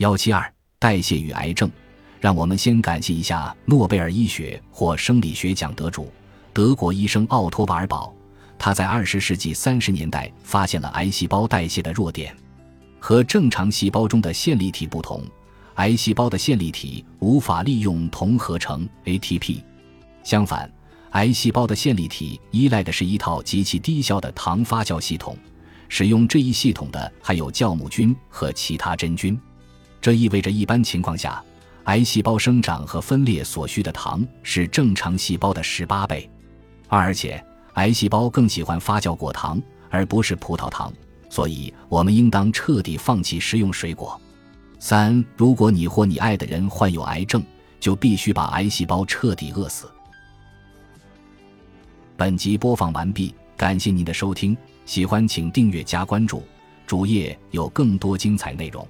幺七二代谢与癌症，让我们先感谢一下诺贝尔医学或生理学奖得主德国医生奥托·瓦尔堡。他在二十世纪三十年代发现了癌细胞代谢的弱点。和正常细胞中的线粒体不同，癌细胞的线粒体无法利用铜合成 ATP。相反，癌细胞的线粒体依赖的是一套极其低效的糖发酵系统。使用这一系统的还有酵母菌和其他真菌。这意味着一般情况下，癌细胞生长和分裂所需的糖是正常细胞的十八倍。而且。癌细胞更喜欢发酵果糖，而不是葡萄糖，所以我们应当彻底放弃食用水果。三，如果你或你爱的人患有癌症，就必须把癌细胞彻底饿死。本集播放完毕，感谢您的收听，喜欢请订阅加关注，主页有更多精彩内容。